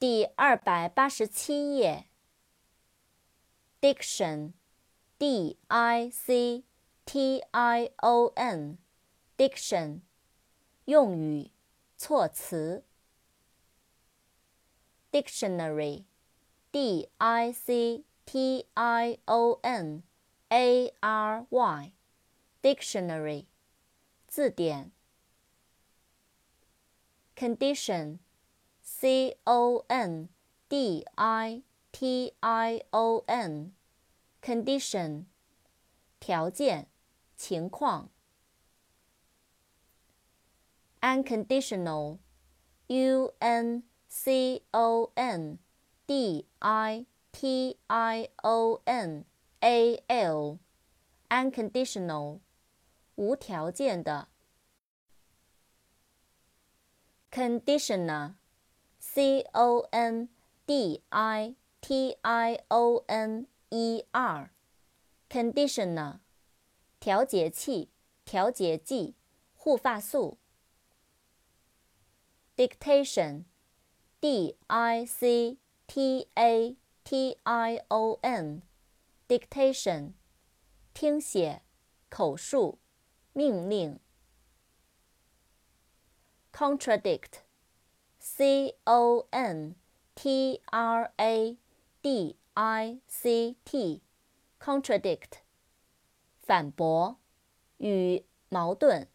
第二百八十七页。Diction，D I C T I O N，Diction，用语，措辞。Dictionary，D I C T I O N A R Y，Dictionary，字典。Condition。C O N D I T I O N，condition，条件、情况。unconditional，U N C O N D I T I O N A L，unconditional，无条件的。conditioner。 C O N D I T I O N E R，conditioner，调节器、调节剂、护发素。dictation，D I C T A T I O N，dictation，听写、口述、命令。contradict。 C O N T R A D I C T，contradict，反驳，与矛盾。